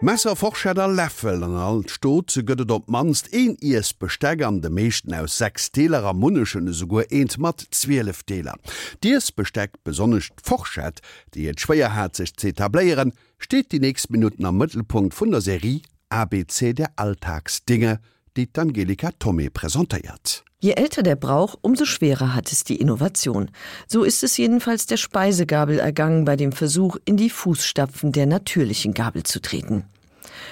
Messer forschäder Läffel an all Sto ze gëtt op manst een ies besteggern de meeschten aus sechs Teler am munneschen sogur eenent mat 12 Deler. Dies besteck besonnecht forschät, die et schwéierherzig ze etablieren, steht die nächst Minuten am Mittelpunkt vun der Serie ABC der Alltagsdinge, die Angelika Tommy präsentiert. Je älter der Brauch, umso schwerer hat es die Innovation. So ist es jedenfalls der Speisegabel ergangen bei dem Versuch, in die Fußstapfen der natürlichen Gabel zu treten.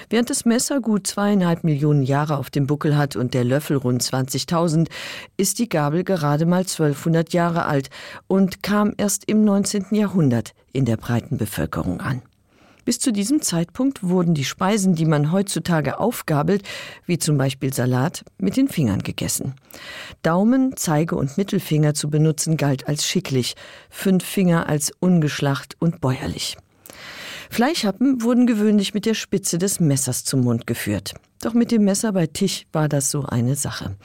Während das Messer gut zweieinhalb Millionen Jahre auf dem Buckel hat und der Löffel rund 20.000, ist die Gabel gerade mal 1200 Jahre alt und kam erst im 19. Jahrhundert in der breiten Bevölkerung an. Bis zu diesem Zeitpunkt wurden die Speisen, die man heutzutage aufgabelt, wie zum Beispiel Salat, mit den Fingern gegessen. Daumen, Zeige und Mittelfinger zu benutzen galt als schicklich, fünf Finger als ungeschlacht und bäuerlich. Fleischhappen wurden gewöhnlich mit der Spitze des Messers zum Mund geführt. Doch mit dem Messer bei Tisch war das so eine Sache.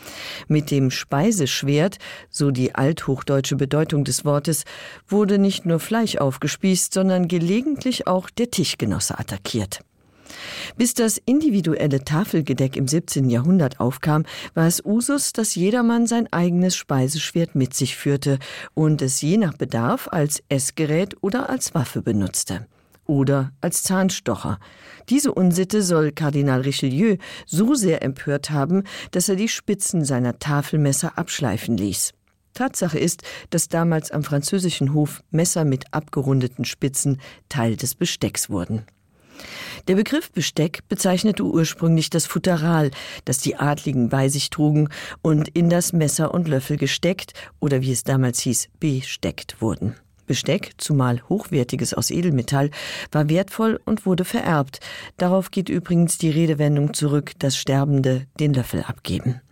Mit dem Speiseschwert, so die althochdeutsche Bedeutung des Wortes, wurde nicht nur Fleisch aufgespießt, sondern gelegentlich auch der Tischgenosse attackiert. Bis das individuelle Tafelgedeck im 17. Jahrhundert aufkam, war es Usus, dass jedermann sein eigenes Speiseschwert mit sich führte und es je nach Bedarf als Essgerät oder als Waffe benutzte oder als Zahnstocher. Diese Unsitte soll Kardinal Richelieu so sehr empört haben, dass er die Spitzen seiner Tafelmesser abschleifen ließ. Tatsache ist, dass damals am französischen Hof Messer mit abgerundeten Spitzen Teil des Bestecks wurden. Der Begriff Besteck bezeichnete ursprünglich das Futteral, das die Adligen bei sich trugen und in das Messer und Löffel gesteckt oder wie es damals hieß, besteckt wurden. Besteck, zumal hochwertiges aus Edelmetall, war wertvoll und wurde vererbt. Darauf geht übrigens die Redewendung zurück, dass Sterbende den Löffel abgeben.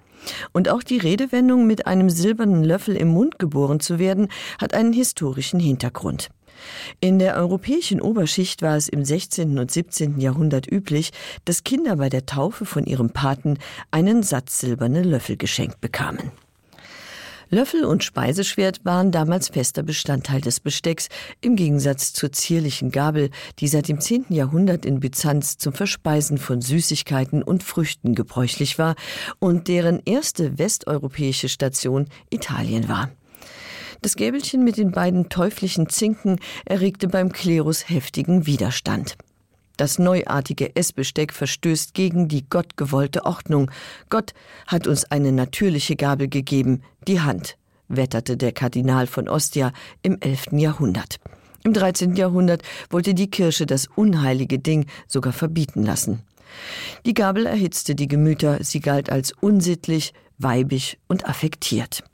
Und auch die Redewendung mit einem silbernen Löffel im Mund geboren zu werden, hat einen historischen Hintergrund. In der europäischen Oberschicht war es im 16. und 17. Jahrhundert üblich, dass Kinder bei der Taufe von ihrem Paten einen Satz silberne Löffel geschenkt bekamen. Löffel und Speiseschwert waren damals fester Bestandteil des Bestecks, im Gegensatz zur zierlichen Gabel, die seit dem 10. Jahrhundert in Byzanz zum Verspeisen von Süßigkeiten und Früchten gebräuchlich war und deren erste westeuropäische Station Italien war. Das Gäbelchen mit den beiden teuflischen Zinken erregte beim Klerus heftigen Widerstand. Das neuartige Essbesteck verstößt gegen die gottgewollte Ordnung. Gott hat uns eine natürliche Gabel gegeben, die Hand, wetterte der Kardinal von Ostia im 11. Jahrhundert. Im 13. Jahrhundert wollte die Kirche das unheilige Ding sogar verbieten lassen. Die Gabel erhitzte die Gemüter, sie galt als unsittlich, weibig und affektiert.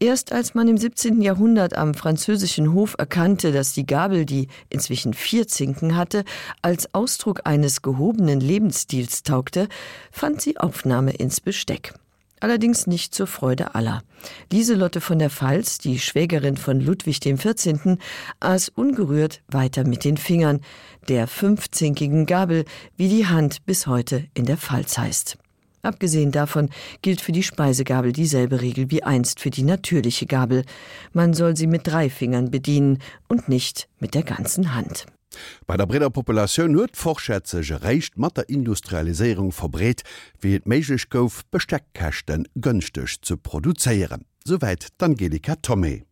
Erst als man im 17. Jahrhundert am französischen Hof erkannte, dass die Gabel, die inzwischen vier Zinken hatte, als Ausdruck eines gehobenen Lebensstils taugte, fand sie Aufnahme ins Besteck. Allerdings nicht zur Freude aller. Lieselotte von der Pfalz, die Schwägerin von Ludwig 14., aß ungerührt weiter mit den Fingern, der fünfzinkigen Gabel, wie die Hand bis heute in der Pfalz heißt. Abgesehen davon gilt für die Speisegabel dieselbe Regel wie einst für die natürliche Gabel. Man soll sie mit drei Fingern bedienen und nicht mit der ganzen Hand. Bei der breder Populationun huet forschätzege Recht mat der Industrialisierung verbret, wie et meigich gouf Besteckkächten günstig zu produzieren. Soweit Angelika Tommy.